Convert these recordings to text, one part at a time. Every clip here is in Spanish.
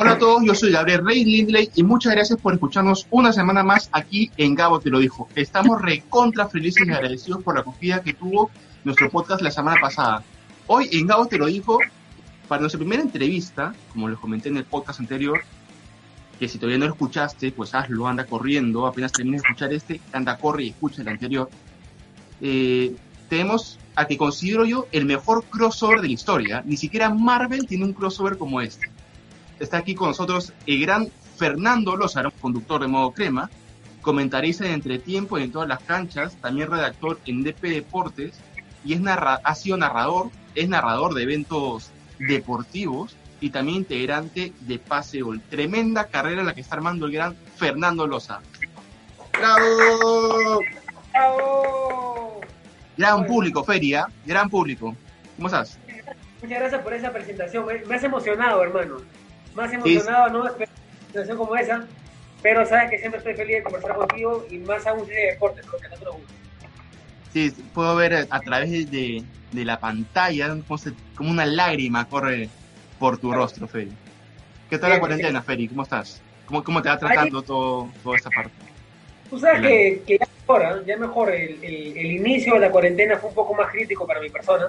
Hola a todos, yo soy Gabriel Rey Lindley y muchas gracias por escucharnos una semana más aquí en Gabo Te Lo Dijo. Estamos recontra felices y agradecidos por la acogida que tuvo nuestro podcast la semana pasada. Hoy en Gabo Te Lo Dijo, para nuestra primera entrevista, como les comenté en el podcast anterior, que si todavía no lo escuchaste, pues hazlo, anda corriendo, apenas termines de escuchar este, anda, corre y escucha el anterior. Eh, tenemos a que considero yo el mejor crossover de la historia. Ni siquiera Marvel tiene un crossover como este está aquí con nosotros el gran Fernando Lozaro, conductor de Modo Crema, comentarista de entretiempo en todas las canchas, también redactor en DP Deportes y es narra ha sido narrador, es narrador de eventos deportivos y también integrante de Paseol. Tremenda carrera la que está armando el gran Fernando Loza. ¡Bravo! ¡Bravo! Gran público, Feria, gran público. ¿Cómo estás? Muchas gracias por esa presentación. Me has emocionado, hermano más emocionado, ¿no? Una situación como esa, pero sabes que siempre estoy feliz de conversar contigo y más aún de deporte, porque a nosotros gusta. Sí, puedo ver a través de, de la pantalla como, una lágrima corre por tu rostro, Feri. ¿Qué tal la cuarentena, Feri? ¿Cómo estás? ¿Cómo, cómo te va tratando todo, toda esta parte? Tú sabes que, que, ya mejor, ya mejor. El, el, el, inicio de la cuarentena fue un poco más crítico para mi persona.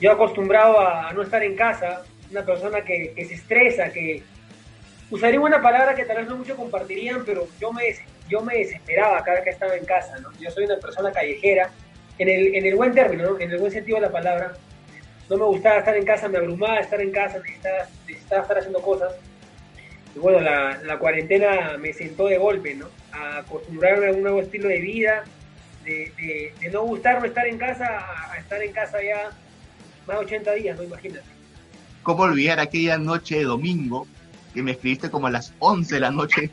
Yo acostumbrado a no estar en casa, una persona que, se estresa, que usaría una palabra que tal vez no muchos compartirían, pero yo me, yo me desesperaba cada que estaba en casa, ¿no? Yo soy una persona callejera, en el, en el buen término, en el buen sentido de la palabra. No me gustaba estar en casa, me abrumaba estar en casa, necesitaba, necesitaba estar haciendo cosas. Y bueno, la, la, cuarentena me sentó de golpe, ¿no? A acostumbrarme a un nuevo estilo de vida, de, de, no gustarme estar en casa, a estar en casa ya más de 80 días, ¿no? Imagínate. ¿Cómo olvidar aquella noche de domingo que me escribiste como a las 11 de la noche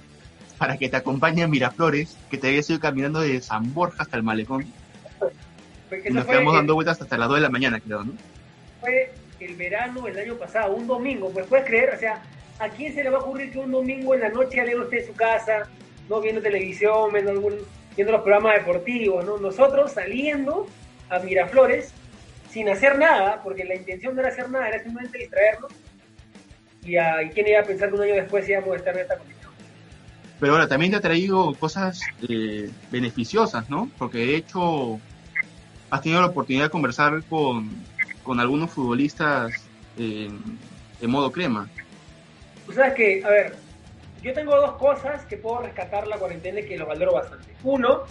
para que te acompañe a Miraflores, que te había ido caminando de San Borja hasta el malecón? Y nos quedamos dando vueltas hasta las 2 de la mañana, creo, ¿no? Fue el verano del año pasado, un domingo, pues puedes creer, o sea, ¿a quién se le va a ocurrir que un domingo en la noche alguien usted en su casa, no viendo televisión, viendo, algún, viendo los programas deportivos, ¿no? Nosotros saliendo a Miraflores sin hacer nada, porque la intención no era hacer nada, era simplemente distraernos. Y, uh, quién iba a pensar que un año después íbamos a estar en esta condición. Pero ahora también te ha traído cosas eh, beneficiosas, ¿no? Porque de hecho has tenido la oportunidad de conversar con, con algunos futbolistas eh, de modo crema. Tú sabes que, a ver, yo tengo dos cosas que puedo rescatar la cuarentena y que los valoro bastante. Uno,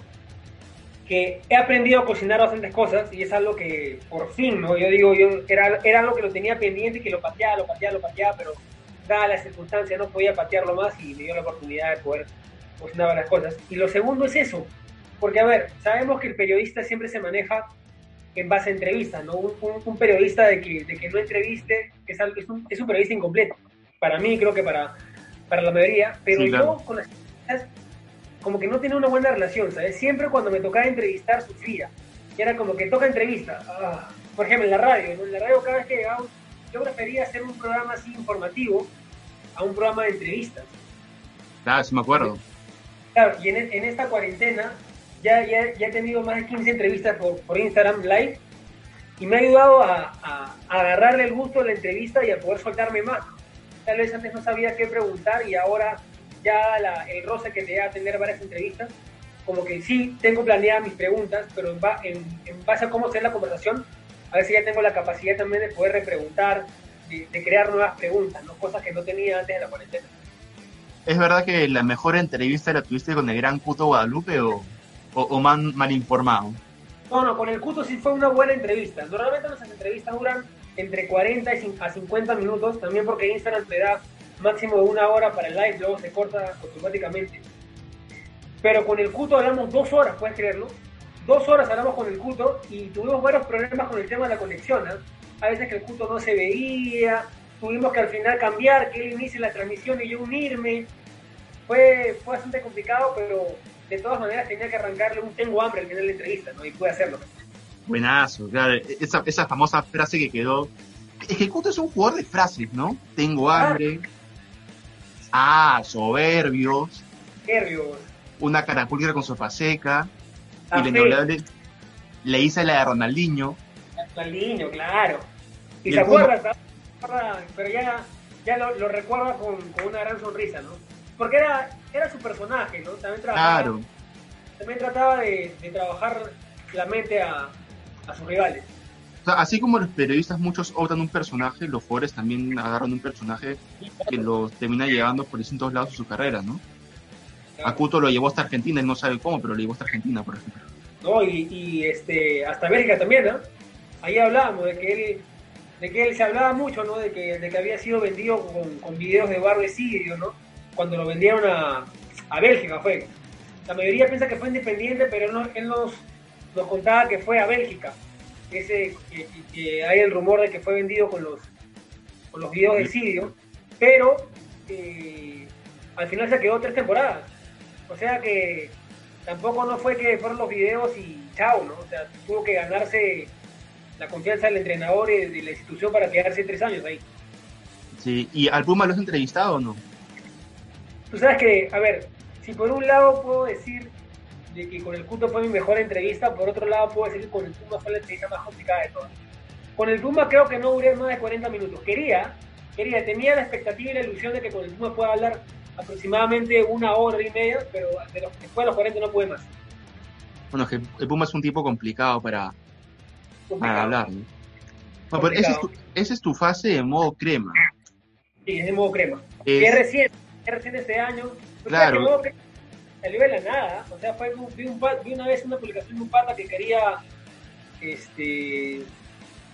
que he aprendido a cocinar bastantes cosas y es algo que por fin, ¿no? Yo digo, yo era, era algo que lo tenía pendiente y que lo pateaba, lo pateaba, lo pateaba, pero dada la circunstancia no podía patearlo más y me dio la oportunidad de poder cocinar varias cosas. Y lo segundo es eso, porque a ver, sabemos que el periodista siempre se maneja en base a entrevistas, ¿no? Un, periodista de que, de que no entreviste es, es, un, es un periodista incompleto. Para mí, creo que para, para la mayoría, pero yo con las como que no tenía una buena relación, ¿sabes? Siempre cuando me tocaba entrevistar sufría. Y era como que toca entrevista. Ah, por ejemplo, en la radio, En la radio cada vez que llegaba, yo prefería hacer un programa así informativo a un programa de entrevistas. Claro, sí me acuerdo. Claro, y en, en esta cuarentena ya, ya, ya, he tenido más de 15 entrevistas por, por Instagram Live y me ha ayudado a, a, a, agarrarle el gusto a la entrevista y a poder soltarme más. Tal vez antes no sabía qué preguntar y ahora ya la, el roce que te da a tener varias entrevistas, como que sí tengo planeadas mis preguntas, pero en, en, base a cómo sea la conversación, a ver si ya tengo la capacidad también de poder repreguntar, de, de, crear nuevas preguntas, ¿no? cosas que no tenía antes de la cuarentena. ¿Es verdad que la mejor entrevista la tuviste con el gran Cuto Guadalupe o, o, o mal, mal informado? No, no, con el Cuto sí fue una buena entrevista. Normalmente nuestras entrevistas duran entre 40 a 50 minutos, también porque Instagram te da máximo de una hora para el live, luego se corta automáticamente. Pero con el Cuto hablamos dos horas, ¿puedes creerlo? Dos horas hablamos con el Cuto y tuvimos varios problemas con el tema de la conexión. ¿eh? A veces que el Cuto no se veía, tuvimos que al final cambiar, que él inicie la transmisión y yo unirme. Fue, fue bastante complicado, pero de todas maneras tenía que arrancarle un tengo hambre al final de la entrevista, ¿no? Y pude hacerlo. Buenazo, claro, esa, esa famosa frase que quedó. Es que Cuto es un jugador de frases, ¿no? Tengo hambre, Ah, soberbios. Soberbios. Una carapulcra con sopa seca. Y la inolvidable le hice la de Ronaldinho. Ronaldinho, claro. Y, se acuerda, pero ya, ya lo, lo recuerda con, con, una gran sonrisa, ¿no? Porque era, era su personaje, ¿no? También trabajaba, Claro. también trataba de, de trabajar la mente a, a sus rivales. Así como los periodistas muchos optan un personaje, los jugadores también agarran un personaje que los termina llevando por distintos lados de su carrera, ¿no? A Cuto lo llevó hasta Argentina, él no sabe cómo, pero lo llevó hasta Argentina, por ejemplo. ¿no? Y, y, este, hasta Bélgica también, ¿no? Ahí hablábamos de que él, de que él se hablaba mucho, ¿no? De que, de que había sido vendido con, con videos de Barbe Sirio, ¿no? Cuando lo vendieron a, a Bélgica fue. La mayoría piensa que fue independiente, pero él nos, él nos, nos contaba que fue a Bélgica. Ese, que, que hay el rumor de que fue vendido con los, con los videos de Sirio, pero eh, al final se quedó tres temporadas. O sea que tampoco no fue que fueron los videos y chao, ¿no? O sea, tuvo que ganarse la confianza del entrenador y de la institución para quedarse tres años ahí. Sí, ¿y al Puma lo has entrevistado o no? Tú sabes que, a ver, si por un lado puedo decir de que con el Cuto fue mi mejor entrevista, por otro lado puedo decir que con el Puma fue la entrevista más complicada de todas. Con el Puma creo que no duré más de 40 minutos. Quería, quería, tenía la expectativa y la ilusión de que con el Puma pueda hablar aproximadamente una hora y media, pero de los, después de los 40 no pude más. Bueno, es que el Puma es un tipo complicado para, para hablar, ¿no? Bueno, pero esa es, tu, esa es tu fase de modo crema. Sí, es de modo crema. Es- Que recién, es recién este año. O sea, Claro. que modo crema salió de la nada. O sea, fue, vi, un, vi una vez una publicación de un pata que quería este,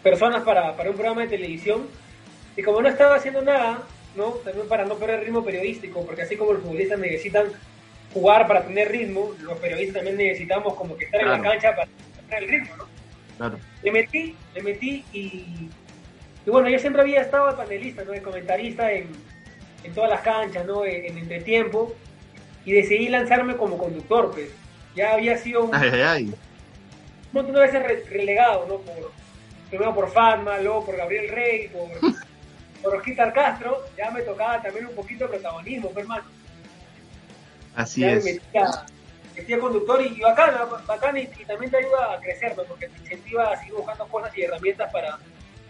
personas para, para un programa de televisión. Y como no estaba haciendo nada, ¿no? También para no perder ritmo periodístico, porque así como los futbolistas necesitan jugar para tener ritmo, los periodistas también necesitamos como que estar en la Claro. cancha para tener el ritmo, ¿no? Claro. le metí, le metí y, y bueno, yo siempre había estado de panelista, ¿no? De comentarista en, en todas las canchas, ¿no? En, en entretiempo y decidí lanzarme como conductor, pues. Ya había sido un Ay, ay, ay. montón de veces re- relegado, ¿no? Por, primero por Fatma, luego por Gabriel Rey, por, por Osquitar Castro, ya me tocaba también un poquito de protagonismo, pues, hermano. Así ya me es. metía, metía conductor y, y bacán, ¿no? bacán y, y también te ayuda a crecer, ¿no? Porque te incentiva a seguir buscando cosas y herramientas para,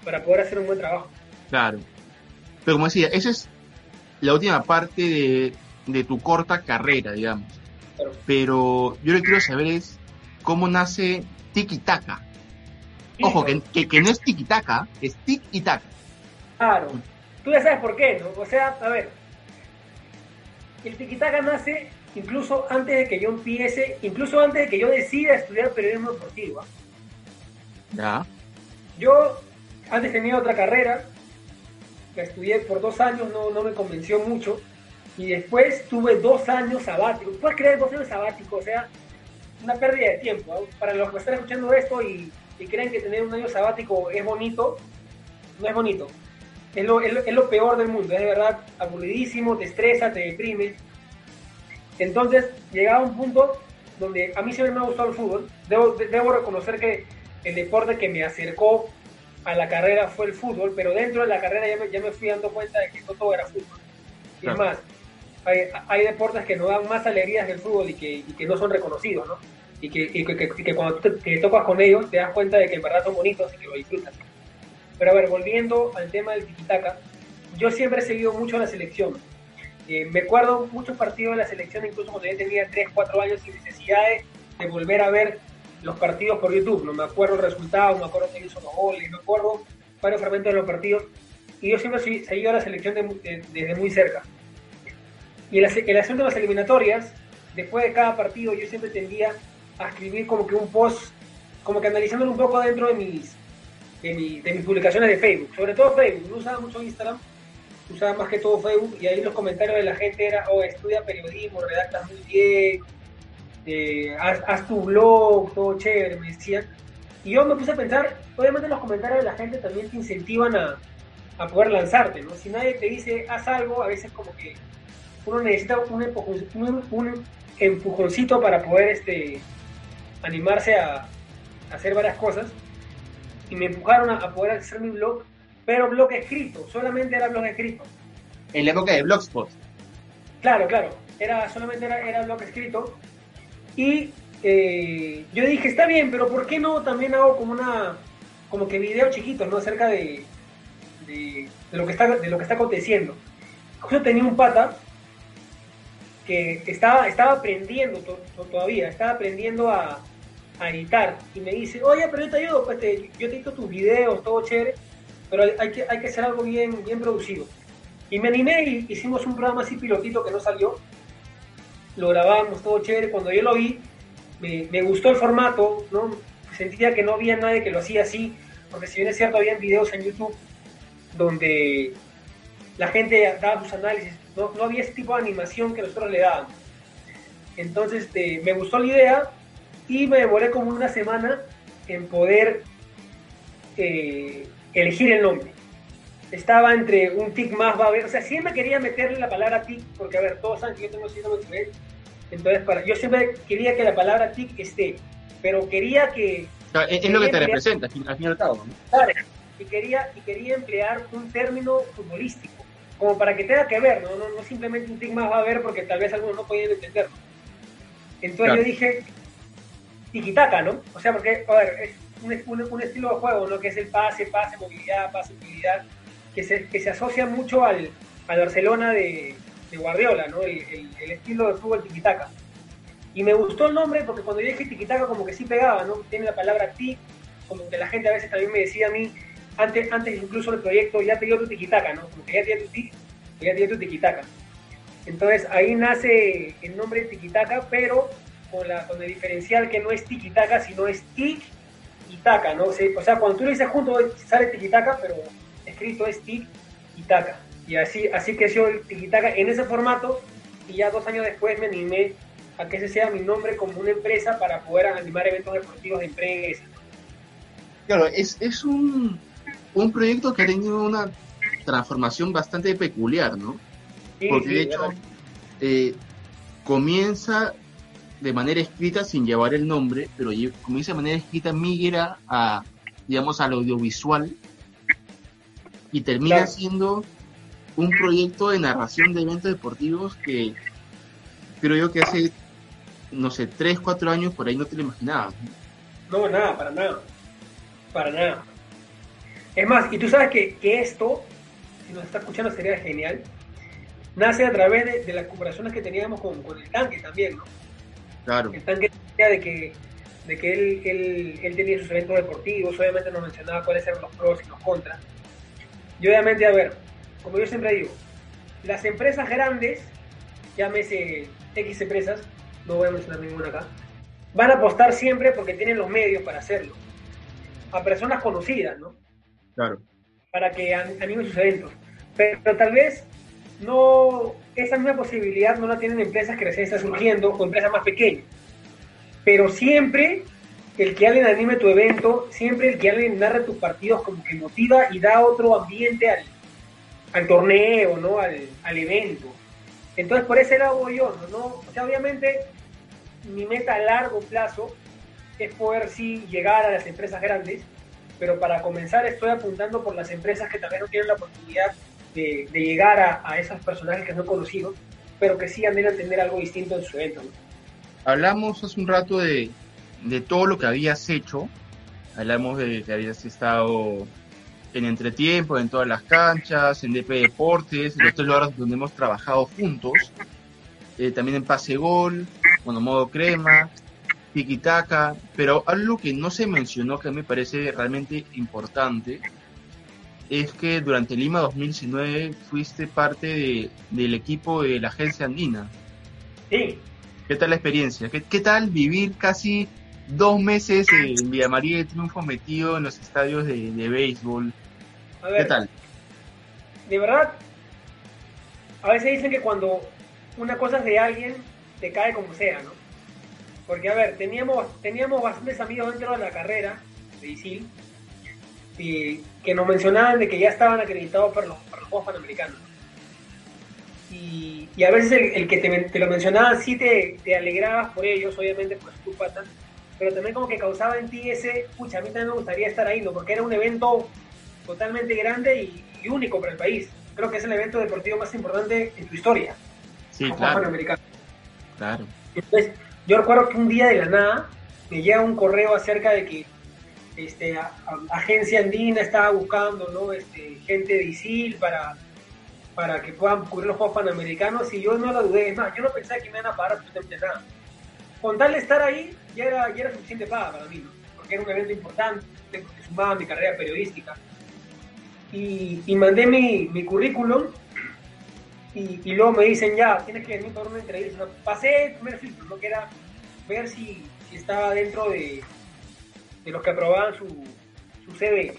para poder hacer un buen trabajo. Claro. Pero como decía, esa es la última parte de, de tu corta carrera, digamos. Pero, yo lo que quiero saber es cómo nace Tiki Taka. Ojo, que, que, que no es Tiki Taka, es Tic y Tac. Claro. Tú ya sabes por qué, ¿no? O sea, a ver, el tiquitaca nace incluso antes de que yo empiece, incluso antes de que yo decida estudiar periodismo deportivo. ¿ah? Ya. Yo antes tenía otra carrera, la estudié por dos años, no, no me convenció mucho, y después tuve dos años sabáticos. ¿Puedes creer dos años sabáticos? O sea, una pérdida de tiempo. Para los que están escuchando esto y, y creen que tener un año sabático es bonito, no es bonito. Es lo, es, lo, es lo peor del mundo, es de verdad aburridísimo, te estresa, te deprime. Entonces, llegaba un punto donde a mí siempre me ha gustado el fútbol. Debo, debo reconocer que el deporte que me acercó a la carrera fue el fútbol, pero dentro de la carrera ya me, ya me fui dando cuenta de que no todo era fútbol. Y es más, hay, hay, deportes que nos dan más alegrías que el fútbol y que, y que no son reconocidos, ¿no? Y que, y que, que, cuando te, te, tocas con ellos te das cuenta de que en verdad son bonitos y que lo disfrutas. Pero a ver, volviendo al tema del tiquitaca, yo siempre he seguido mucho la selección. Eh, me acuerdo muchos partidos de la selección, incluso cuando yo tenía 3, 4 años, sin necesidad de, de, volver a ver los partidos por YouTube. No me acuerdo el resultado, me acuerdo quién hizo los goles, me acuerdo varios fragmentos de los partidos. Y yo siempre he seguido a la selección de, de, desde muy cerca. Y en las, en las últimas eliminatorias, después de cada partido, yo siempre tendía a escribir como que un post, como que analizándolo un poco dentro de mis, de, mi, mis publicaciones de Facebook, sobre todo Facebook, no usaba mucho Instagram, usaba más que todo Facebook y ahí los comentarios de la gente era, oh, estudia periodismo, redactas muy bien, eh, haz, haz, tu blog, todo chévere, me decían. Y yo me puse a pensar, obviamente los comentarios de la gente también te incentivan a, a poder lanzarte, ¿no? Si nadie te dice, haz algo, a veces como que uno necesita un, empujón, un, un empujoncito para poder este, animarse a, a hacer varias cosas y me empujaron a, a, poder hacer mi blog, pero blog escrito, solamente era blog escrito. En la época de Blogspot. Claro, claro, era, solamente era, era blog escrito. Y eh, yo dije, está bien, pero ¿por qué no también hago como una, como que videos chiquitos, ¿no? Acerca de, de, lo, que está, de lo que está aconteciendo. Yo tenía un pata que estaba, estaba aprendiendo todavía, estaba aprendiendo a, editar y me dice, oye, pero yo te ayudo, pues yo te edito tus videos, todo chévere, pero hay que, hay que hacer algo bien, bien producido. Y me animé y hicimos un programa así pilotito que no salió, lo grabamos, todo chévere, cuando yo lo vi, me, me gustó el formato, ¿no? sentía que no había nadie que lo hacía así, porque si bien es cierto, había videos en YouTube donde la gente daba sus análisis, no, no había ese tipo de animación que nosotros le dábamos. Entonces este, me gustó la idea y me demoré como una semana en poder eh, elegir el nombre. Estaba entre un tic más va a ver, o sea, siempre quería meterle la palabra tic, porque a ver, todos saben que yo tengo síndrome de entonces para, yo siempre quería que la palabra tic esté, pero quería que... es, lo que te representa, al fin y al cabo. Claro, y quería, y quería emplear un término futbolístico, como para que tenga que ver, ¿no? No, simplemente un tic más va a ver porque tal vez algunos no podían entenderlo. Entonces yo dije, tiquitaca, ¿no? O sea, porque, a ver, es un, un, estilo de juego, ¿no? Que es el pase, pase, movilidad, pase, movilidad, que se, que se asocia mucho al, al Barcelona de, de Guardiola, ¿no? El, el, estilo de fútbol tiquitaca. Y me gustó el nombre porque cuando yo dije tiquitaca como que sí pegaba, ¿no? Tiene la palabra ti, como que la gente a veces también me decía a mí, antes, antes incluso del proyecto, ya te dio tu tiquitaca, ¿no? Como que ya te dio tu tic, ya tu tiquitaca. Entonces ahí nace el nombre tiquitaca, pero con, la, con el diferencial que no es tiquitaca, sino es tic y taca, ¿no? O sea, cuando tú lo dices junto sale tiquitaca, pero escrito es tic. Y así, así creció el tiquitaca en ese formato y ya dos años después me animé a que ese sea mi nombre como una empresa para poder animar eventos deportivos de empresa. Claro, es, es un, un proyecto que ha tenido una transformación bastante peculiar, ¿no? Porque de hecho eh, comienza de manera escrita sin llevar el nombre, pero comienza de manera escrita migra a, digamos, al audiovisual y termina siendo un proyecto de narración de eventos deportivos que creo yo que hace no sé, tres, cuatro años por ahí no te lo imaginabas. No, nada, para nada. Para nada. Es más, y tú sabes que, esto, si nos está escuchando, sería genial. Nace a través de, las comparaciones que teníamos con, el tanque también, ¿no? Claro. El tanque de que, de que él, él, él tenía sus eventos deportivos, obviamente nos mencionaba cuáles eran los pros y los contras. Y obviamente, a ver, como yo siempre digo, las empresas grandes, llámese X empresas, no voy a mencionar ninguna acá, van a apostar siempre porque tienen los medios para hacerlo. A personas conocidas, ¿no? Claro. Para que animen sus eventos. Pero, tal vez no, esa misma posibilidad no la tienen empresas que recién están surgiendo o empresas más pequeñas. Pero siempre el que alguien anime tu evento, siempre el que alguien narre tus partidos como que motiva y da otro ambiente al, al torneo, ¿no? Al, al evento. Entonces, por ese lado voy yo, ¿no? O sea, obviamente, mi meta a largo plazo es poder sí llegar a las empresas grandes, pero para comenzar estoy apuntando por las empresas que también no tienen la oportunidad de, llegar a, a, esos personajes que no he conocido, pero que sí han a tener algo distinto en su evento. Hablamos hace un rato de, todo lo que habías hecho, hablamos de que habías estado en entretiempo, en todas las canchas, en DP Deportes, en estos lugares donde hemos trabajado juntos, eh, también en Pase Gol, bueno, modo crema, Tikitaka, pero algo que no se mencionó que me parece realmente importante es que durante Lima 2019 fuiste parte del equipo de la agencia andina. Sí. ¿Qué tal la experiencia? ¿Qué, qué tal vivir casi dos meses en Villa María de Triunfo metido en los estadios de, de béisbol? ¿Qué tal? De verdad, a veces dicen que cuando una cosa es de alguien, te cae como sea, ¿no? Porque, a ver, teníamos, teníamos bastantes amigos dentro de la carrera de ISIL y que nos mencionaban de que ya estaban acreditados para los, para los Juegos Panamericanos. Y, y, a veces el, que te, lo mencionaban sí te, te, alegrabas por ellos, obviamente por tu pata, pero también como que causaba en ti ese, pucha, a mí también me gustaría estar ahí, ¿no? Porque era un evento totalmente grande y, único para el país. Creo que es el evento deportivo más importante en tu historia. Sí, claro. Claro. Entonces, yo recuerdo que un día de la nada me llega un correo acerca de que este, agencia andina estaba buscando, ¿no? Este, gente de ISIL para, para que puedan cubrir los Juegos Panamericanos y yo no lo dudé, es más, yo no pensaba que me iban a pagar absolutamente nada. Con tal de estar ahí, ya era, ya era suficiente paga para mí, ¿no? Porque era un evento importante, porque sumaba mi carrera periodística. Y, y mandé mi, mi currículum y, y, luego me dicen, ya, tienes que venir para una entrevista. pasé el primer filtro, ¿no? que era ver si, si estaba dentro de, de los que aprobaban su, su CV.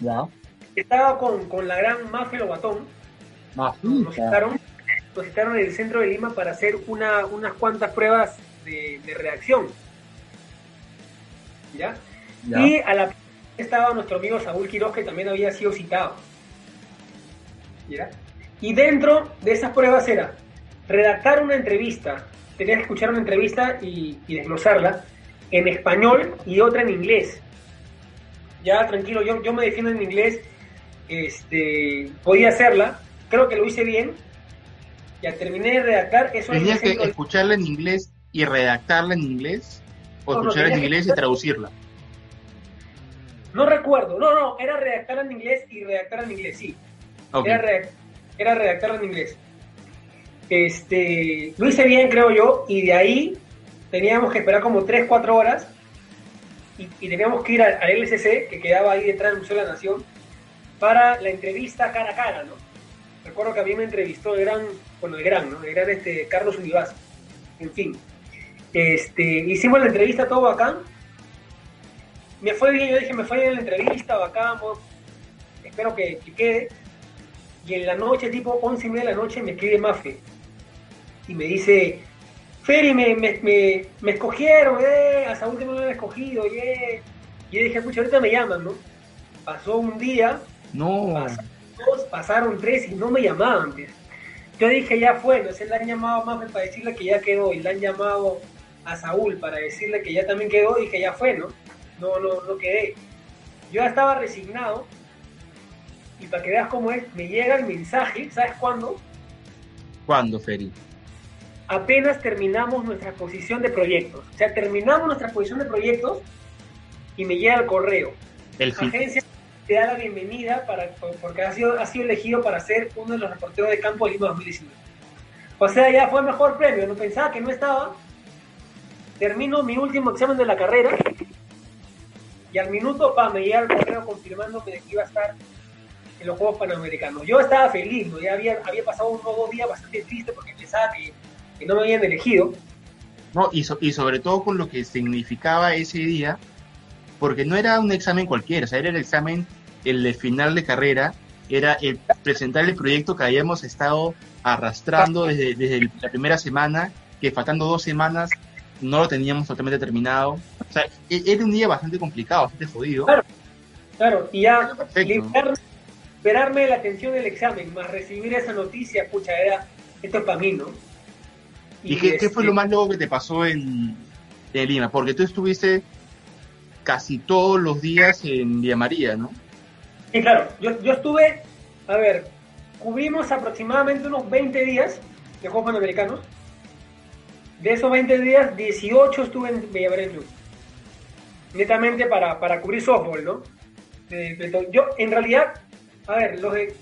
Ya. Estaba con, con la gran Mafia Lobatón. Mafia. Nos citaron, nos citaron en el centro de Lima para hacer una, unas cuantas pruebas de, de reacción. ¿Ya? Ya. Y a la estaba nuestro amigo Saúl Quiroz, que también había sido citado. ¿Ya? Y dentro de esas pruebas era redactar una entrevista, tenías que escuchar una entrevista y, y desglosarla en español y otra en inglés. Ya, tranquilo, yo, yo me defiendo en inglés, este, podía hacerla, creo que lo hice bien, ya terminé de redactar, eso ¿Tenías que escucharla en inglés y redactarla en inglés? ¿O No, no, escucharla en que inglés y traducirla? No recuerdo, no, no, era redactarla en inglés y redactarla en inglés, sí. Ok. Era, era redactarla en inglés. Este, lo hice bien, creo yo, y de ahí teníamos que esperar como 3, 4 horas y, teníamos que ir al, al LCC, que quedaba ahí detrás del Museo de la Nación, para la entrevista cara a cara, ¿no? Recuerdo que a mí me entrevistó el gran, bueno, el gran, ¿no? El gran este, Carlos Univas. En fin. Este, hicimos la entrevista todo bacán. Me fue bien, yo dije, me fue bien la entrevista, bacán, espero que quede. Y en la noche, tipo 11 y media de la noche, me escribe Mafe. Y me dice, Feri, me, me, me, me escogieron, eh, a Saúl que no lo han escogido, eh. Y yo dije, pucha, ahorita me llaman, ¿no? Pasó un día, No. dos, pasaron tres y no me llamaban. pues. Yo dije, ya fue, no sé, le han llamado a Mafe para decirle que ya quedó, y le han llamado a Saúl para decirle que ya también quedó, dije, ya fue, ¿no? No, no, no quedé. Yo ya estaba resignado, y para que veas cómo es, me llega el mensaje, ¿sabes cuándo? ¿Cuándo, Feri? apenas terminamos nuestra exposición de proyectos. O sea, terminamos nuestra exposición de proyectos y me llega el correo. El. Agencia te da la bienvenida para, porque ha sido, ha sido elegido para ser uno de los reporteros de campo de Lima 2019. O sea, ya fue el mejor premio. No pensaba que no estaba. Termino mi último examen de la carrera y al minuto pa, me llega el correo confirmándome de que iba a estar en los Juegos Panamericanos. Yo estaba feliz, ¿no? ya había, había pasado unos dos días bastante triste porque pensaba que, que no me habían elegido. No, y, so- y sobre todo con lo que significaba ese día, porque no era un examen cualquiera, o sea, era el examen, el de final de carrera, era el presentar el proyecto que habíamos estado arrastrando desde, desde la primera semana, que faltando dos semanas no lo teníamos totalmente terminado. O sea, e- era un día bastante complicado, bastante jodido. Claro. Claro, y ya. Esperarme la atención del examen, más recibir esa noticia, pucha, era, esto es para mí, ¿no? ¿Y qué, qué fue este, lo más loco que te pasó en, en Lima? Porque tú estuviste casi todos los días en Villa María, ¿no? Sí, claro, yo, yo estuve, a ver, cubrimos aproximadamente unos 20 días de Juegos Panamericanos. De esos 20 días, 18 estuve en Villaverén Club. Netamente para, para cubrir softball, ¿no? To- yo, en realidad, a ver, los de,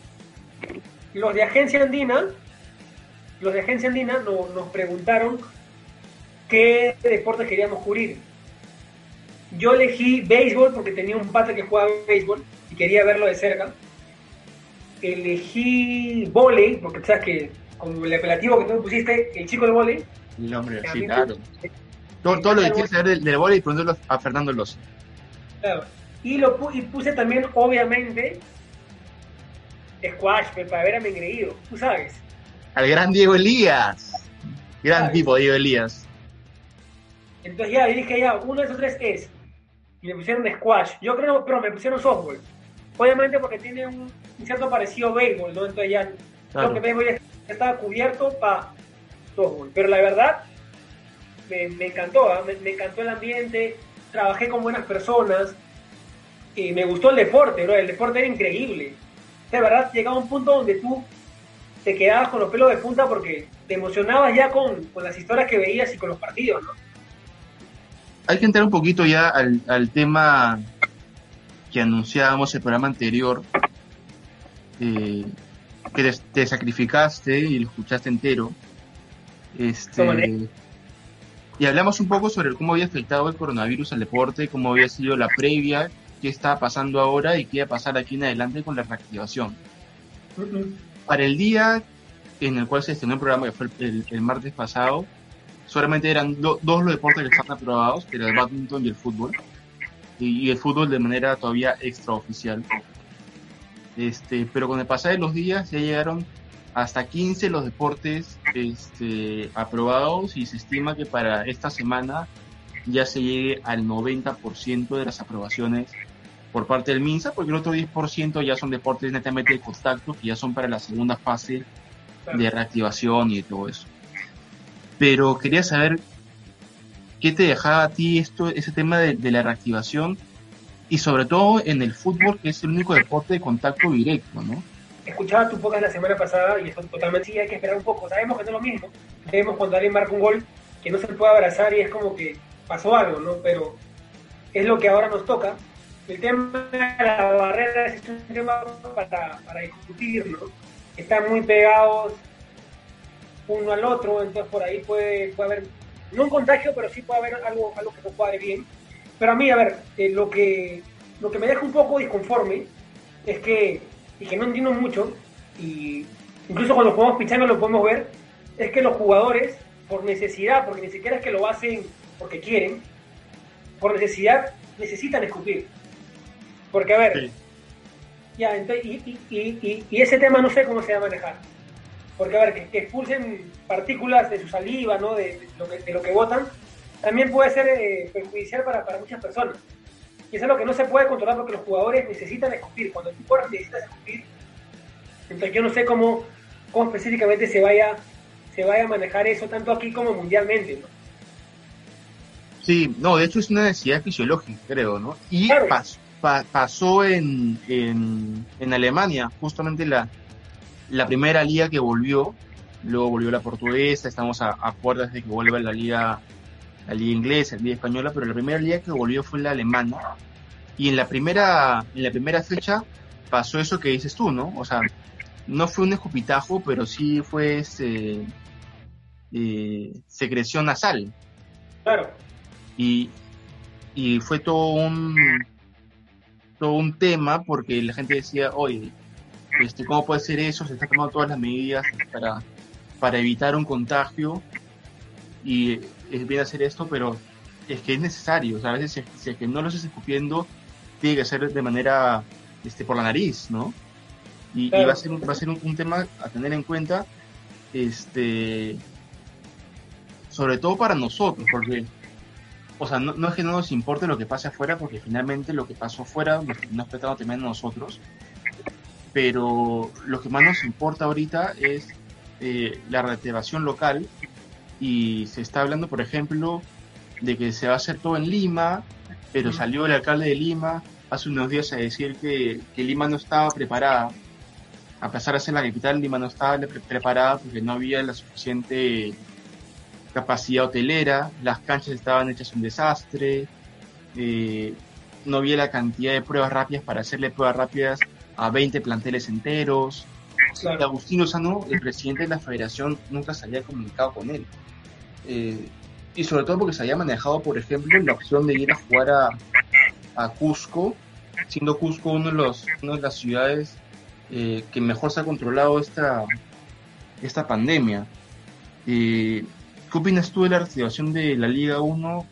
los de Agencia Andina, los de Agencia Andina no- nos preguntaron qué deporte queríamos cubrir. Yo elegí béisbol porque tenía un pata que jugaba béisbol y quería verlo de cerca. Elegí volei, porque sabes que con el apelativo que tú me pusiste, el chico del volei. El hombre, sí, claro. Todo, todo lo que quieres saber del, del vóley, pregúntalo a Fernando Loza. Claro. Y, lo y puse también, obviamente, squash, para ver a mi engreído, tú sabes. Al gran Diego Elías. Gran Ay. tipo, Diego Elías. Entonces ya, dije ya, uno de esos tres es. Y me pusieron squash. Yo creo, pero me pusieron softball. Obviamente porque tiene un, un cierto parecido a béisbol, ¿no? Entonces ya, Claro. creo que béisbol ya estaba cubierto para softball. Pero la verdad, me, me encantó, ¿ah? me, me encantó el ambiente, trabajé con buenas personas y me gustó el deporte, bro. El deporte era increíble. De verdad, llegaba un punto donde tú te quedabas con los pelos de punta porque te emocionabas ya con, con las historias que veías y con los partidos, ¿no? Hay que entrar un poquito ya al, al tema que anunciábamos el programa anterior, eh, que te, sacrificaste y lo escuchaste entero. Este, y hablamos un poco sobre cómo había afectado el coronavirus al deporte, cómo había sido la previa, qué está pasando ahora y qué va a pasar aquí en adelante con la reactivación. Para el día en el cual se estrenó el programa, que fue el, martes pasado, solamente eran dos los deportes que estaban aprobados, que era el badminton y el fútbol, y, el fútbol de manera todavía extraoficial. Este, pero con el pasar de los días ya llegaron hasta 15 los deportes este, aprobados y se estima que para esta semana ya se llegue al 90% de las aprobaciones por parte del MINSA, porque el otro 10% ya son deportes netamente de contacto, que ya son para la segunda fase de reactivación y todo eso. Pero quería saber qué te dejaba a ti esto, ese tema de, la reactivación y sobre todo en el fútbol, que es el único deporte de contacto directo, ¿no? Escuchaba tu podcast la semana pasada y eso totalmente sí hay que esperar un poco. Sabemos que no es lo mismo. Vemos cuando alguien marca un gol que no se puede abrazar y es como que pasó algo, ¿no? Pero es lo que ahora nos toca. El tema de la barrera es un tema para, para discutir, ¿no? están muy pegados uno al otro, entonces por ahí puede, puede haber, no un contagio, pero sí puede haber algo, algo que no cuadre bien. Pero a mí, a ver, eh, lo, que, lo que me deja un poco disconforme es que, y que no entiendo mucho, y incluso cuando jugamos pichando lo podemos ver, es que los jugadores, por necesidad, porque ni siquiera es que lo hacen porque quieren, por necesidad necesitan escupir. Porque, a ver, ya, entonces, y, y, y, ese tema no sé cómo se va a manejar. Porque, a ver, que, expulsen partículas de su saliva, ¿no? De, lo, que, de lo que votan, también puede ser eh, perjudicial para, para muchas personas. Y eso es lo que no se puede controlar porque los jugadores necesitan escupir. Cuando el jugador necesita escupir, entonces yo no sé cómo, cómo específicamente se vaya, se vaya a manejar eso, tanto aquí como mundialmente, ¿no? Sí, no, de hecho es una necesidad fisiológica, creo, ¿no? Y pasó en, en, Alemania, justamente la, la primera liga que volvió, luego volvió la portuguesa, estamos a, a puertas de que vuelva la liga, la liga inglesa, la liga española, pero la primera liga que volvió fue la alemana, y en la primera, en la primera fecha pasó eso que dices tú, ¿no? O sea, no fue un escupitajo, pero sí fue eh, secreción nasal. Claro. Y, y fue todo un, todo un tema porque la gente decía, oye, este, ¿cómo puede ser eso? Se están tomando todas las medidas para, para evitar un contagio y es bien hacer esto, pero es que es necesario, o sea, a veces si, es que no lo estás escupiendo, tiene que ser de manera este, por la nariz, ¿no? Y, va a ser, un, va a ser un, tema a tener en cuenta, este, sobre todo para nosotros, porque o sea, no, es que no nos importe lo que pase afuera, porque finalmente lo que pasó afuera nos afecta también a nosotros, pero lo que más nos importa ahorita es eh, la reactivación local. Y se está hablando, por ejemplo, de que se va a hacer todo en Lima, pero salió el alcalde de Lima hace unos días a decir que, que Lima no estaba preparada, a pesar de ser la capital, Lima no estaba preparada porque no había la suficiente capacidad hotelera, las canchas estaban hechas un desastre, eh, no había la cantidad de pruebas rápidas para hacerle pruebas rápidas a 20 planteles enteros. Agustino Sano, el presidente de la federación, nunca se había comunicado con él. Eh, y sobre todo porque se había manejado, por ejemplo, la opción de ir a jugar a, a Cusco, siendo Cusco uno de, los, una de las ciudades eh, que mejor se ha controlado esta, esta pandemia. ¿Qué opinas tú de la reactivación de la Liga 1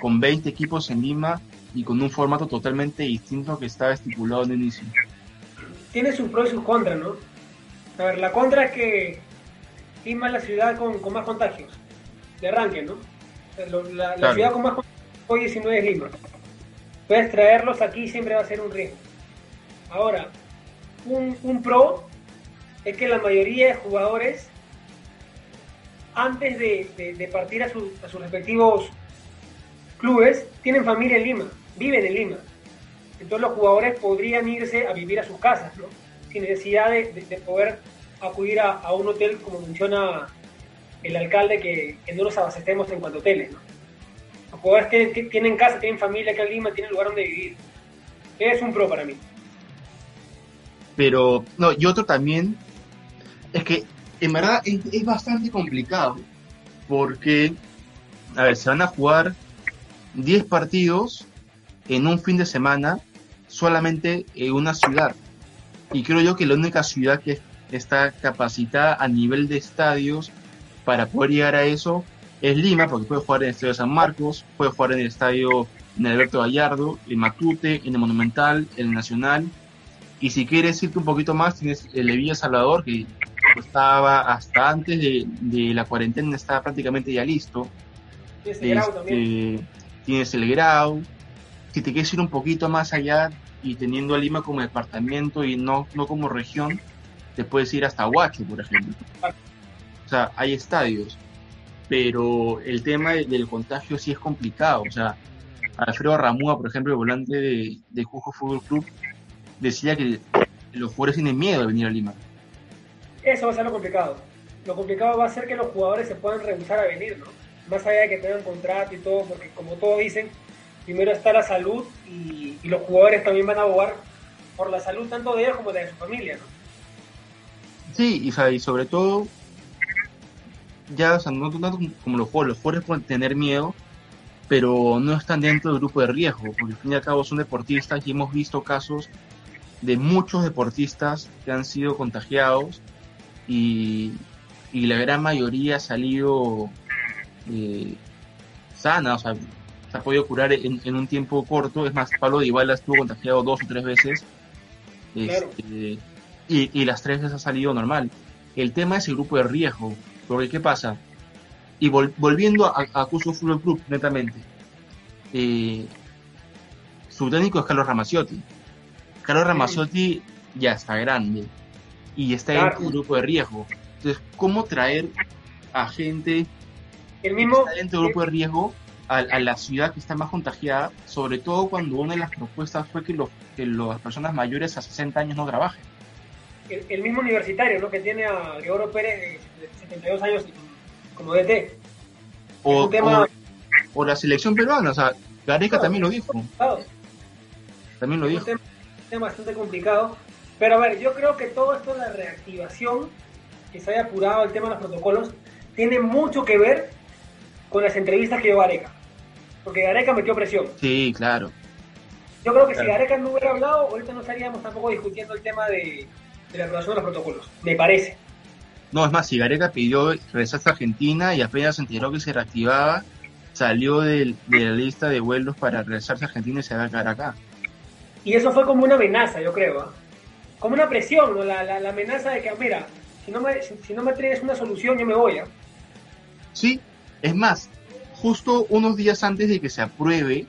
con 20 equipos en Lima y con un formato totalmente distinto que estaba estipulado en el inicio? Tiene sus pros y sus contras, ¿no? A ver, la contra es que Lima es la ciudad con, más contagios, de arranque, ¿no? La, ciudad con más contagios hoy 19 es Lima. Puedes traerlos aquí siempre va a ser un riesgo. Ahora, un, un pro es que la mayoría de jugadores antes de, partir a, sus respectivos clubes, tienen familia en Lima, viven en Lima. Entonces los jugadores podrían irse a vivir a sus casas, ¿no? Sin necesidad de, poder acudir a, un hotel, como menciona el alcalde, que, no nos abastecemos en cuanto a hoteles, ¿no? Los jugadores tienen, tienen casa, tienen familia acá en Lima, tienen lugar donde vivir. Es un pro para mí. Pero, no, y otro también, es que en verdad es, bastante complicado, porque, a ver, se van a jugar 10 partidos en un fin de semana solamente en una ciudad. Y creo yo que la única ciudad que está capacitada a nivel de estadios para poder llegar a eso es Lima, porque puede jugar en el Estadio San Marcos, puede jugar en el Estadio Alberto Gallardo, en Matute, en el Monumental, en el Nacional. Y si quieres irte un poquito más, tienes el Villa Salvador, que estaba hasta antes de, de la cuarentena, estaba prácticamente ya listo. Tienes el grau también. Este, tienes el Grau. Si te quieres ir un poquito más allá y teniendo a Lima como departamento y no, no como región, te puedes ir hasta Huacho, por ejemplo. O sea, hay estadios. Pero el tema de- del contagio sí es complicado. O sea, Alfredo Ramúa, por ejemplo, el volante de, de Jujo Fútbol Club, decía que los jugadores tienen miedo de venir a Lima. Eso va a ser lo complicado. Lo complicado va a ser que los jugadores se puedan rehusar a venir, ¿no? Más allá de que tengan contrato y todo, porque como todos dicen, primero está la salud y, los jugadores también van a abogar por la salud tanto de ellos como de su familia, ¿no? Sí, y, y sobre todo, ya, o sea, no tanto como los jugadores, los jugadores pueden tener miedo, pero no están dentro del grupo de riesgo, porque al fin y al cabo son deportistas y hemos visto casos de muchos deportistas que han sido contagiados y, y la gran mayoría ha salido eh, sana, o sea, se ha podido curar en, en un tiempo corto. Es más, Pablo Dybala estuvo contagiado dos o tres veces Claro. este, y, y las tres veces ha salido normal. El tema es el grupo de riesgo, porque ¿qué pasa? Y vol- volviendo a, a Cuso Fútbol Club, netamente, eh, su técnico es Carlos Ramaciotti. Carlos Ramaciotti ya está grande y está Claro. dentro del grupo de riesgo. Entonces, ¿cómo traer a gente El que mismo, está dentro del grupo de riesgo a, a la ciudad que está más contagiada? Sobre todo cuando una de las propuestas fue que, los, que las personas mayores a 60 años no trabajen. el, el mismo universitario, ¿no? Que tiene a Gregorio Pérez de 72 años como DT. O, un tema- o, o la selección peruana, o sea, Gareca Claro. también lo dijo. También lo es un dijo. tema, un tema bastante complicado. Pero a ver, yo creo que todo esto de la reactivación, que se haya apurado el tema de los protocolos, tiene mucho que ver con las entrevistas que dio Gareca. Porque Gareca metió presión. Sí, claro. Yo creo que Claro. si Gareca no hubiera hablado, ahorita no estaríamos tampoco discutiendo el tema de, de la aprobación de los protocolos. Me parece. No, es más, si Gareca pidió regresarse a Argentina y apenas se enteró que se reactivaba, salió del- de la lista de vuelos para regresarse a Argentina y se va a quedar acá. Y eso fue como una amenaza, yo creo. ¿ah? Como una presión, ¿no? la, la, la amenaza de que, mira, si no me, si, si no me traes una solución, yo me voy. ¿ah? Sí, es más, justo unos días antes de que se apruebe,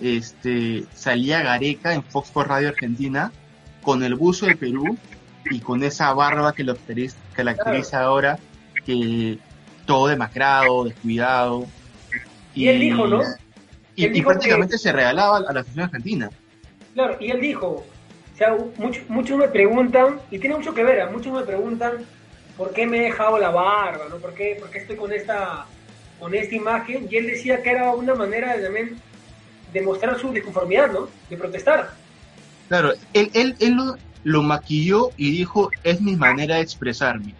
este, salía Gareca en Fox por Radio Argentina con el buzo de Perú y con esa barba que lo caracteriza, ahora, que todo demacrado, descuidado. Y él dijo, ¿no? Y, Él y dijo prácticamente se regalaba a la afición argentina. Claro, y él dijo, o sea, muchos, muchos me preguntan, y tiene mucho que ver, ¿ah? muchos me preguntan por qué me he dejado la barba, ¿no? ¿Por qué, por qué estoy con esta, con esta imagen? Y él decía que era una manera de también demostrar su disconformidad, ¿no? De protestar. Claro, él, él, él lo, lo maquilló y dijo, es mi manera de expresarme.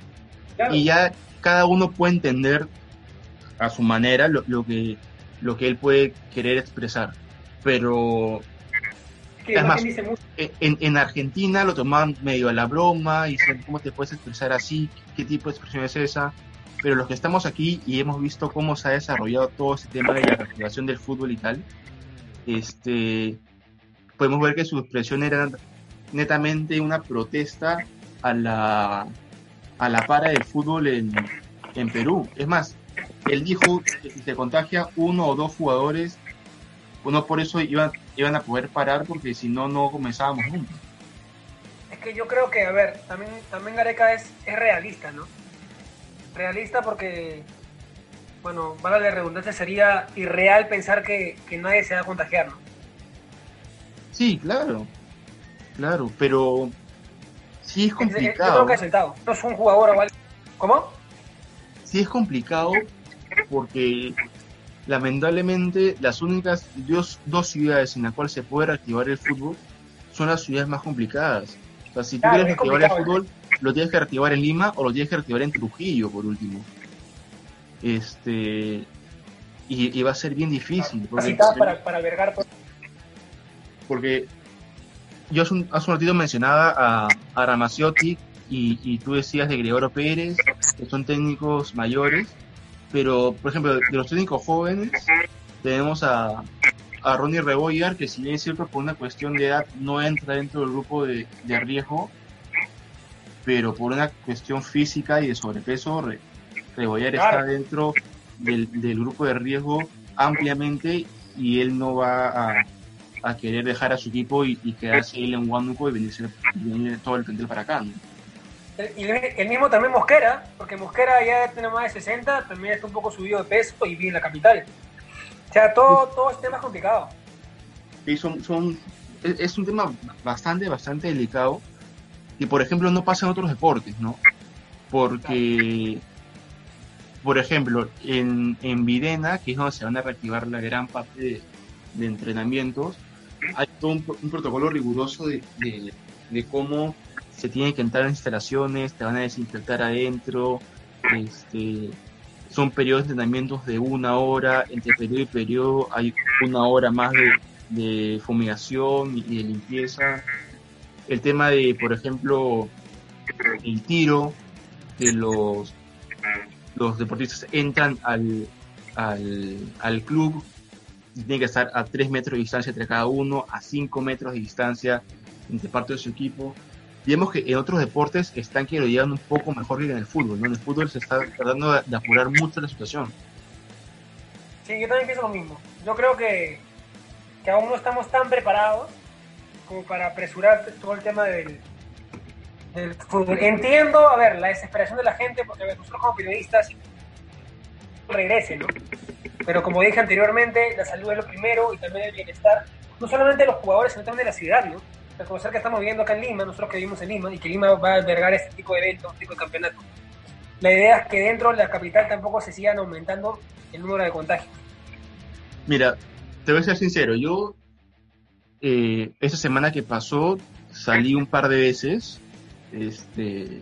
Claro. y ya cada uno puede entender a su manera lo, lo que lo que él puede querer expresar pero que es la más, gente dice mucho. en, en Argentina lo tomaban medio a la broma y dicen cómo te puedes expresar así qué tipo de expresión es esa pero los que estamos aquí y hemos visto cómo se ha desarrollado todo este tema de la reactivación del fútbol y tal este podemos ver que su expresión era netamente una protesta a la a la para del fútbol en, en Perú. Es más, él dijo que si se contagia uno o dos jugadores, uno por eso iban, iban a poder parar porque si no, no comenzábamos nunca. Es que yo creo que, a ver, también, también Gareca es, es realista, ¿no? Realista porque, bueno, para la redundancia, sería irreal pensar que, que nadie se va a contagiar, ¿no? Sí, claro, claro, pero sí es es- Yo complicado. creo que es sentado. No es un jugador o algo. ¿Cómo? Sí es complicado porque lamentablemente las únicas dos, dos ciudades en las cuales se puede reactivar el fútbol son las ciudades más complicadas. O sea, si tú Claro, quieres es reactivar el fútbol, lo tienes que reactivar en Lima o lo tienes que reactivar en Trujillo, por último. Este y, y va a ser bien difícil. Porque, para, para albergar porque yo hace un, hace un ratito mencionaba a, a Ramaciotti y, y tú decías de Gregorio Pérez, que son técnicos mayores, pero por ejemplo, de los técnicos jóvenes tenemos a, a Ronnie Rebollar, que si bien es cierto por una cuestión de edad no entra dentro del grupo de, de riesgo, pero por una cuestión física y de sobrepeso, Re- Rebollar está dentro del, del grupo de riesgo ampliamente y él no va a, a querer dejar a su equipo y, y quedarse él en Huánuco y venirse, venir todo el plantel para acá. ¿no? Y el, mismo también Mosquera, porque Mosquera ya tiene más de 60, también está un poco subido de peso y vive en la capital. O sea, todo, todo este tema es complicado. Sí, son, son, es, un tema bastante, bastante delicado. Y por ejemplo, no pasa en otros deportes, ¿no? Porque, por ejemplo, en, en Videna, que es donde se van a reactivar la gran parte de, entrenamientos, hay todo un, protocolo riguroso de, de cómo se tienen que entrar en instalaciones, te van a desinfectar adentro, este, son periodos de entrenamientos de una hora, entre periodo y periodo hay una hora más de, de fumigación y de limpieza. El tema de, por ejemplo, el tiro, que los, los deportistas entran al, al, al club y tienen que estar a 3 metros de distancia entre cada uno, a 5 metros de distancia entre parte de su equipo. Digamos que en otros deportes están que lo llevan un poco mejor que en el fútbol, ¿no? En el fútbol se está tratando de, apurar mucho la situación. Sí, yo también pienso lo mismo. Yo creo que, que aún no estamos tan preparados como para apresurar todo el tema del, del fútbol. Entiendo, a ver, la desesperación de la gente, porque nosotros como periodistas regrese, ¿no? Pero como dije anteriormente, la salud es lo primero y también el bienestar, no solamente de los jugadores, sino también de la ciudad, ¿no? Reconocer que estamos viviendo acá en Lima, nosotros que vivimos en Lima, y que Lima va a albergar este tipo de eventos, este tipo de campeonatos. La idea es que dentro de la capital tampoco se sigan aumentando el número de contagios. Mira, te voy a ser sincero, yo eh, esa semana que pasó salí un par de veces este,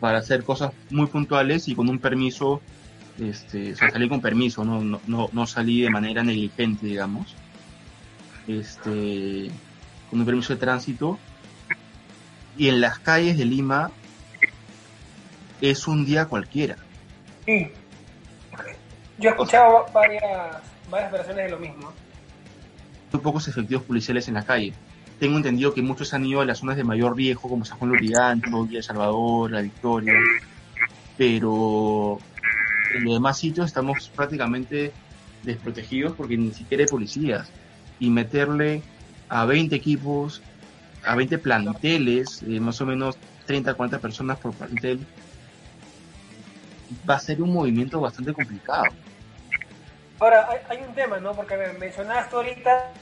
para hacer cosas muy puntuales y con un permiso, este, o sea, salí con permiso, no, no, no, no salí de manera negligente, digamos, este, con un permiso de tránsito. Y en las calles de Lima es un día cualquiera. Sí. Yo he escuchado varias, varias versiones de lo mismo. muy pocos efectivos policiales en la calle. Tengo entendido que muchos han ido a las zonas de mayor riesgo, como San Juan Lurigancho, Villa El Salvador, La Victoria, pero en los demás sitios estamos prácticamente desprotegidos porque ni siquiera hay policías. Y meterle a 20 equipos, a 20 planteles, eh, más o menos 30, 40 personas por plantel, va a ser un movimiento bastante complicado. Ahora, hay, hay un tema, ¿no? Porque ver, mencionaste ahorita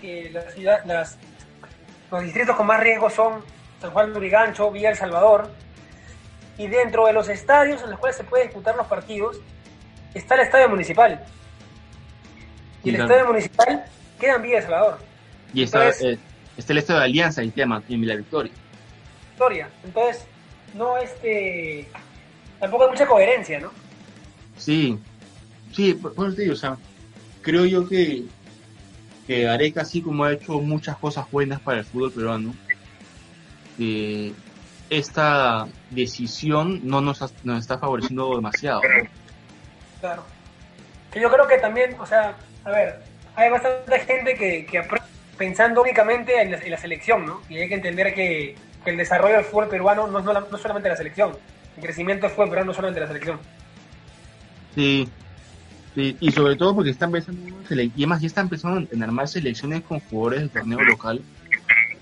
que la ciudad, las, los distritos con más riesgo son San Juan de Urigancho, Villa El Salvador, y dentro de los estadios en los cuales se pueden disputar los partidos está el estadio municipal. Y el estadio municipal queda en Villa El Salvador, Y está, Entonces- eh, está el estado de Alianza y tema en La Victoria. Victoria. Entonces, no este. Tampoco hay mucha coherencia, ¿no? Sí, sí, por, por eso te digo, o sea, creo yo que, que Gareca, así como ha hecho muchas cosas buenas para el fútbol peruano, que esta decisión no nos, nos está favoreciendo demasiado. Claro. Que yo creo que también, o sea, a ver, hay bastante gente que, que apro- pensando únicamente en la, en la selección, ¿no? Y hay que entender que, que el desarrollo del fútbol peruano no es no, no solamente la selección. El crecimiento del fútbol peruano no es solamente la selección. Sí, sí, y sobre todo porque están pensando, y además ya están empezando en armar selecciones con jugadores del torneo local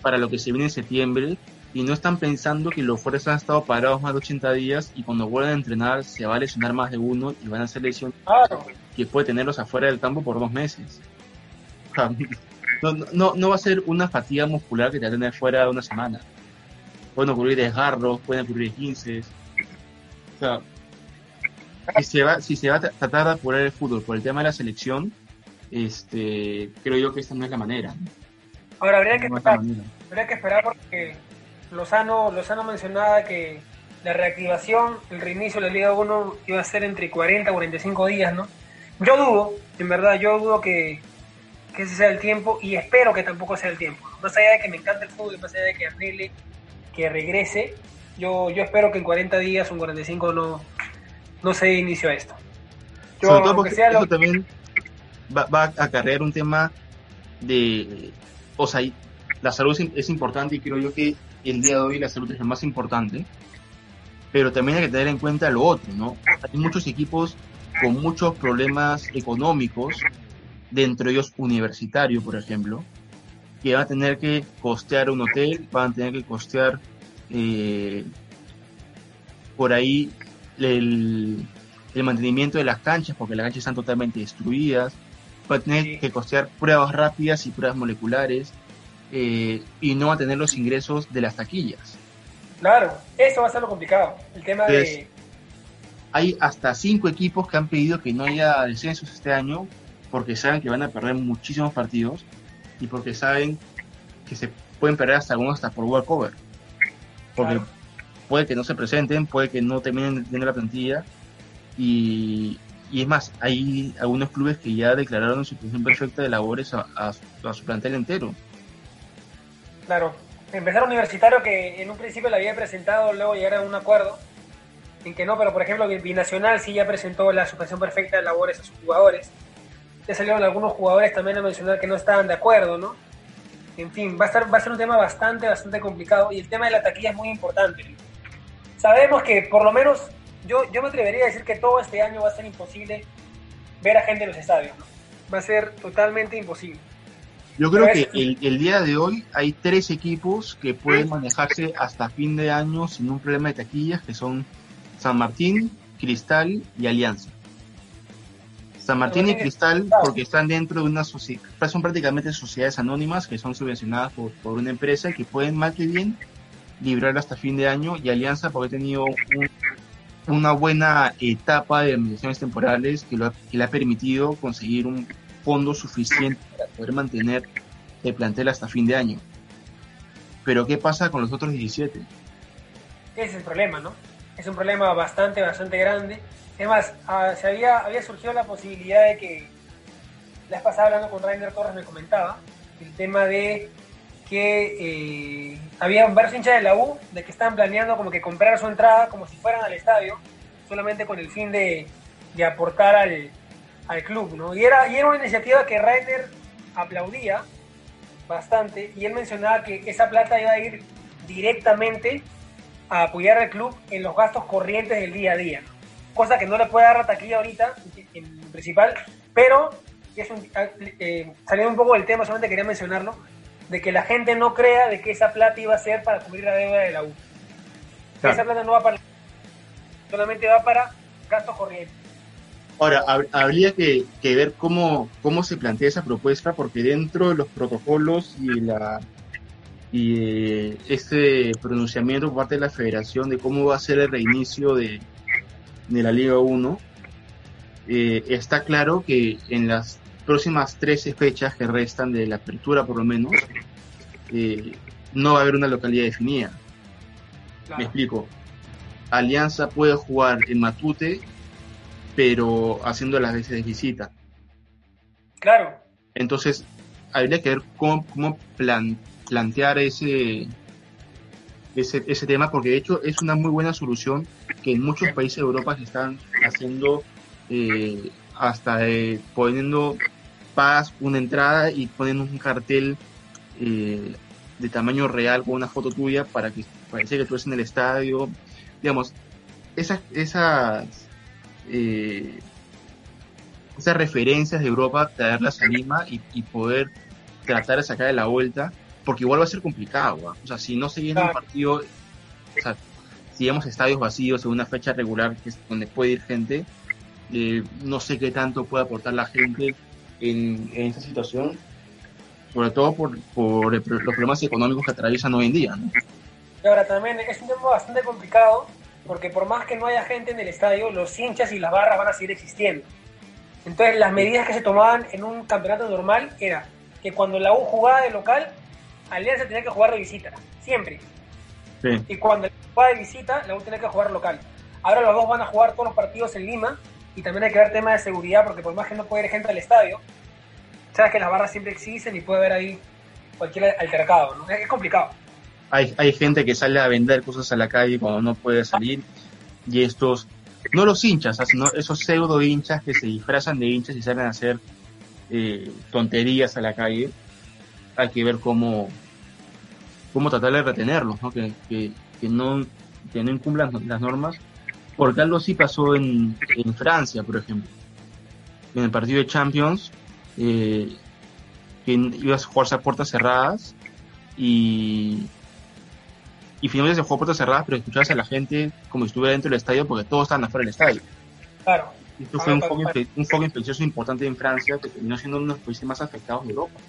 para lo que se viene en septiembre, y no están pensando que los jugadores han estado parados más de 80 días y cuando vuelvan a entrenar se va a lesionar más de uno y van a hacer lesiones Claro. que puede tenerlos afuera del campo por dos meses. No, no, no va a ser una fatiga muscular que te va a tener fuera de una semana. Pueden ocurrir desgarros, pueden ocurrir 15. O sea, si se va, si se va a tratar de apurar el fútbol por el tema de la selección, este, creo yo que esta no es la manera. Ahora habría que esperar, habría que esperar porque Lozano, Lozano mencionaba que la reactivación, el reinicio de la Liga 1 iba a ser entre 40 y 45 días, ¿no? Yo dudo, en verdad, yo dudo que, que ese sea el tiempo y espero que tampoco sea el tiempo. Más allá de que me encante el fútbol, más allá de que anhele que regrese, yo, yo espero que en 40 días o en 45 no, no se inició esto. Sobre todo porque eso también va, va, a acarrear un tema de... O sea, la salud es importante y creo yo que el día de hoy la salud es lo más importante, pero también hay que tener en cuenta lo otro, ¿no? Hay muchos equipos con muchos problemas económicos, dentro de ellos universitario, por ejemplo, que van a tener que costear un hotel, van a tener que costear eh, por ahí el, mantenimiento de las canchas, porque las canchas están totalmente destruidas, van a tener que costear pruebas rápidas y pruebas moleculares, eh, y no va a tener los ingresos de las taquillas. Claro, eso va a ser lo complicado. El tema de. Hay hasta cinco equipos que han pedido que no haya descensos este año porque saben que van a perder muchísimos partidos y porque saben que se pueden perder hasta algunos hasta por walkover. Porque puede que no se presenten, puede que no terminen teniendo la plantilla y, y es más, hay algunos clubes que ya declararon su situación perfecta de labores a, a su plantel entero. Claro, empezar universitario que en un principio le había presentado, luego llegar a un acuerdo, en que no, pero por ejemplo Binacional sí ya presentó la suspensión perfecta de labores a sus jugadores. Ya salieron algunos jugadores también a mencionar que no estaban de acuerdo, ¿no? En fin, va a, estar, va a ser un tema bastante, bastante complicado y el tema de la taquilla es muy importante. Sabemos que por lo menos yo, yo me atrevería a decir que todo este año va a ser imposible ver a gente en los estadios, Va a ser totalmente imposible. Yo creo que el, día de hoy hay tres equipos que pueden manejarse hasta fin de año sin un problema de taquillas, que son San Martín, Cristal y Alianza. San Martín y Cristal porque están dentro de una sociedad, son prácticamente sociedades anónimas que son subvencionadas por, una empresa que pueden mal que bien librar hasta fin de año y Alianza porque ha tenido una buena etapa de administraciones temporales que, lo, que le ha permitido conseguir un fondo suficiente para poder mantener el plantel hasta fin de año. Pero ¿qué pasa con los otros 17? Ese es el problema, ¿no? Es un problema bastante, bastante grande. Además, ah, se había, surgido la posibilidad de que, la vez pasada hablando con Rainer Torres me comentaba, el tema de que eh, había varios hinchas de la U de que estaban planeando como que comprar su entrada como si fueran al estadio, solamente con el fin de, de aportar al, al club, ¿no? Y era, y era una iniciativa que Reiner aplaudía bastante y él mencionaba que esa plata iba a ir directamente a apoyar al club en los gastos corrientes del día a día, cosa que no le puede dar la taquilla ahorita en principal, pero es un, eh, saliendo un poco del tema, solamente quería mencionarlo, de que la gente no crea de que esa plata iba a ser para cubrir la deuda de la U. Esa plata no va para solamente va para gastos corrientes. Ahora, habría que, ver cómo, cómo se plantea esa propuesta, porque dentro de los protocolos y la y este pronunciamiento por parte de la federación de cómo va a ser el reinicio de, la Liga 1, eh, está claro que en las próximas 13 fechas que restan de la apertura por lo menos, eh, no va a haber una localidad definida. Me explico. Alianza puede jugar en Matute pero haciendo las veces de visita. Claro. Entonces, habría que ver cómo, cómo plantear ese, ese, ese tema, porque de hecho es una muy buena solución que en muchos países de Europa se están haciendo eh, hasta eh, poniendo paz una entrada y poniendo un cartel eh, de tamaño real con una foto tuya para que parece que tú estás en el estadio. Digamos, esas, esas eh, esas referencias de Europa, traerlas a Lima y, poder tratar de sacar de la vuelta, porque igual va a ser complicado. O sea, si no se llena un partido, o sea, si vemos estadios vacíos en una fecha regular que es donde puede ir gente, eh, no sé qué tanto puede aportar la gente en, en esta situación, sobre todo por, por los problemas económicos que atraviesan hoy en día. ahora también es un tema bastante complicado porque por más que no haya gente en el estadio, los hinchas y las barras van a seguir existiendo. Entonces, las medidas que se tomaban en un campeonato normal era que cuando la U jugaba de local, Alianza tenía que jugar de visita, siempre. Y cuando jugaba de visita, la U tenía que jugar local. Ahora los dos van a jugar todos los partidos en Lima y también hay que ver tema de seguridad porque por más que no puede ir gente al estadio, sabes que las barras siempre existen y puede haber ahí cualquier altercado, ¿no? Es complicado. Hay, hay gente que sale a vender cosas a la calle cuando no puede salir y estos, no los hinchas, sino esos pseudo hinchas que se disfrazan de hinchas y salen a hacer eh, tonterías a la calle, hay que ver cómo, cómo tratar de retenerlos, ¿no? No, que no incumplan las normas, porque algo sí pasó en, en Francia, por ejemplo. En el partido de Champions, eh, que ibas a jugarse a puertas cerradas y, y finalmente se jugó a puertas cerradas, pero escuchabas a la gente como si estuviera dentro del estadio porque todos estaban afuera del estadio. Claro. Esto fue un foco, un foco infeccioso importante en Francia que terminó siendo uno de los países más afectados de Europa.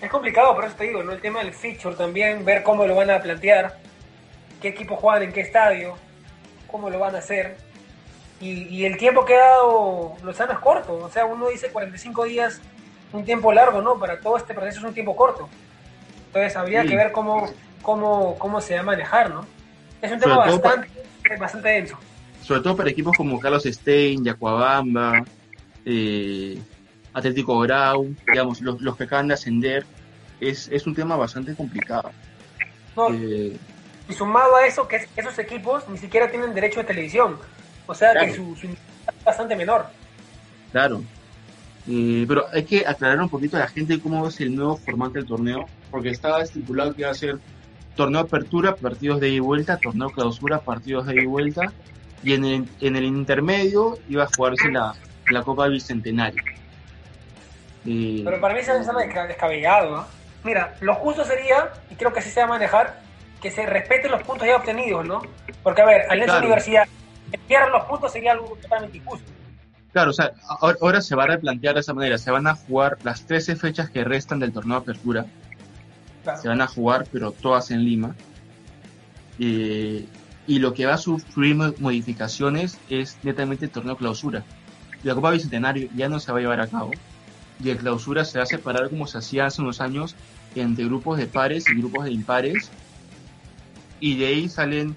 Es complicado, por eso te digo, ¿no? El tema del feature también, ver cómo lo van a plantear, qué equipos juegan en qué estadio, cómo lo van a hacer. Y, el tiempo que ha dado Lozano es corto, o sea, uno dice 45 días, un tiempo largo, ¿no? Para todo este proceso es un tiempo corto. Entonces habría que ver cómo, cómo, cómo se va a manejar, ¿no? Es un tema bastante, bastante denso sobre todo para equipos como Carlos Stein, Yacuabamba, eh, Atlético Grau, digamos, los, los, que acaban de ascender, es, es un tema bastante complicado. Eh, y sumado a eso, que esos equipos ni siquiera tienen derecho de televisión, o sea que su, su es bastante menor. Claro. Eh, pero hay que aclarar un poquito a la gente cómo es el nuevo formato del torneo, porque estaba estipulado que iba a ser torneo apertura, partidos de ida y vuelta, torneo clausura, partidos de ida y vuelta, y en el, en el intermedio iba a jugarse la, la Copa Bicentenario. Pero para mí se me descabellado, ¿no? Mira, lo justo sería, y creo que así se va a manejar, que se respeten los puntos ya obtenidos, ¿no? Porque, a ver, al claro. universidad, que pierdan los puntos sería algo totalmente injusto. Claro, o sea, ahora se va a replantear de esa manera. Se van a jugar las 13 fechas que restan del torneo de apertura. Se van a jugar, pero todas en Lima. Eh, y lo que va a sufrir modificaciones es netamente el torneo clausura. La Copa Bicentenario ya no se va a llevar a cabo y el clausura se va a separar como se hacía hace unos años entre grupos de pares y grupos de impares y de ahí salen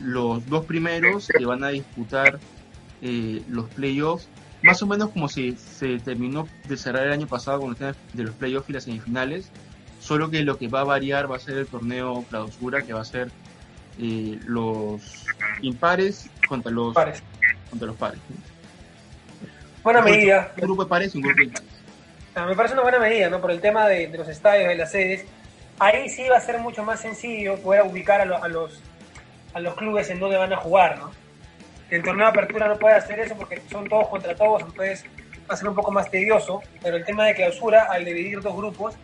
los dos primeros que van a disputar eh, los playoffs más o menos como si se terminó de cerrar el año pasado con el tema de los playoffs y las semifinales solo que lo que va a variar va a ser el torneo clausura que va a ser eh, los impares contra los pares. Contra los pares. Buena medida. Un grupo de pares y un grupo de impares. Ah, me parece una buena medida, ¿no? Por el tema de, los estadios, de las sedes. Ahí sí va a ser mucho más sencillo poder ubicar a, a los a los clubes en donde van a jugar, ¿no? El torneo de apertura no puede hacer eso porque son todos contra todos, entonces va a ser un poco más tedioso, pero el tema de clausura, al dividir dos grupos,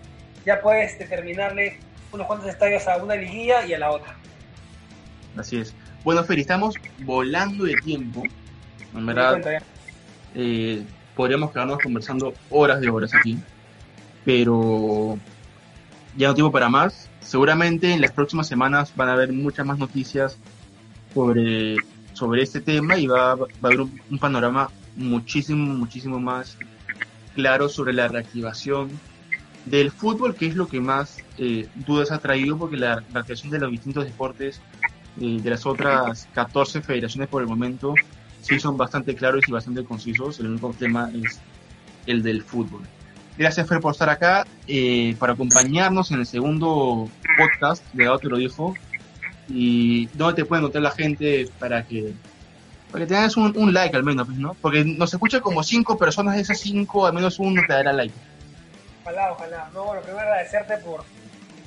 ya puedes determinarle unos cuantos estadios a una liguilla y a la otra. Así es. Bueno, Fer, estamos volando de tiempo. En verdad, eh, podríamos quedarnos conversando horas de horas aquí. Pero ya no tiempo para más. Seguramente en las próximas semanas van a haber muchas más noticias sobre, sobre este tema y va, va a haber un, panorama muchísimo, muchísimo más claro sobre la reactivación del fútbol, que es lo que más eh, dudas ha traído, porque la reactivación de los distintos deportes de las otras 14 federaciones por el momento sí son bastante claros y bastante concisos. El único tema es el del fútbol. Gracias, Fer, por estar acá, eh, para acompañarnos en el segundo podcast de Gato lo dijo. Y dónde te puede notar la gente para que para que tengas un, un, like al menos, pues, ¿no? Porque nos escucha como cinco personas, de esas cinco, al menos uno te dará like. Ojalá, ojalá. No, bueno, primero agradecerte por,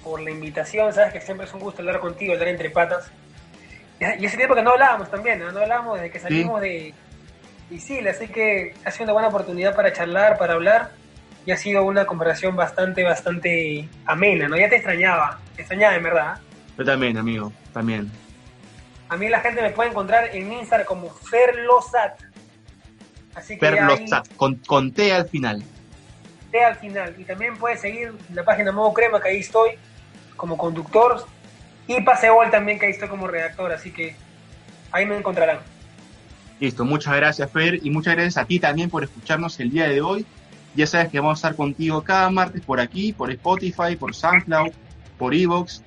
por la invitación, sabes que siempre es un gusto hablar contigo, hablar entre patas. Y ese tiempo que no hablábamos también, no, hablábamos desde que salimos de Isil, así que ha sido una buena oportunidad para charlar, para hablar, y ha sido una conversación bastante, bastante amena, ¿no? Ya te extrañaba, te extrañaba en verdad. Yo también, amigo, también. A mí la gente me puede encontrar en Instagram como Ferlosat. Así que Ferlosat, con, con T al final. T al final. Y también puedes seguir la página Modo Crema, que ahí estoy como conductor y Pasebol también, que ahí estoy como redactor, así que Ahí me encontrarán. Listo, muchas gracias Fer y muchas gracias a ti también por escucharnos el día de hoy. Ya sabes que vamos a estar contigo cada martes por aquí, por Spotify, por SoundCloud, por Evox,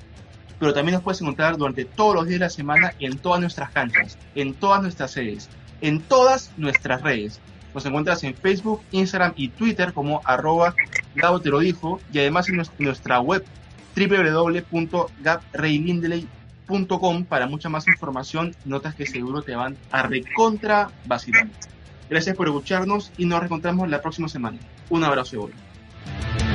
pero también nos puedes encontrar durante todos los días de la semana en todas nuestras canchas, en todas nuestras sedes, en todas nuestras redes. Nos encuentras en Facebook, Instagram y Twitter como arroba Gabo te lo dijo y además en nuestra web www.gabreylindeley.com para mucha más información notas que seguro te van a recontra vacilar. Gracias por escucharnos y nos reencontramos la próxima semana. Un abrazo y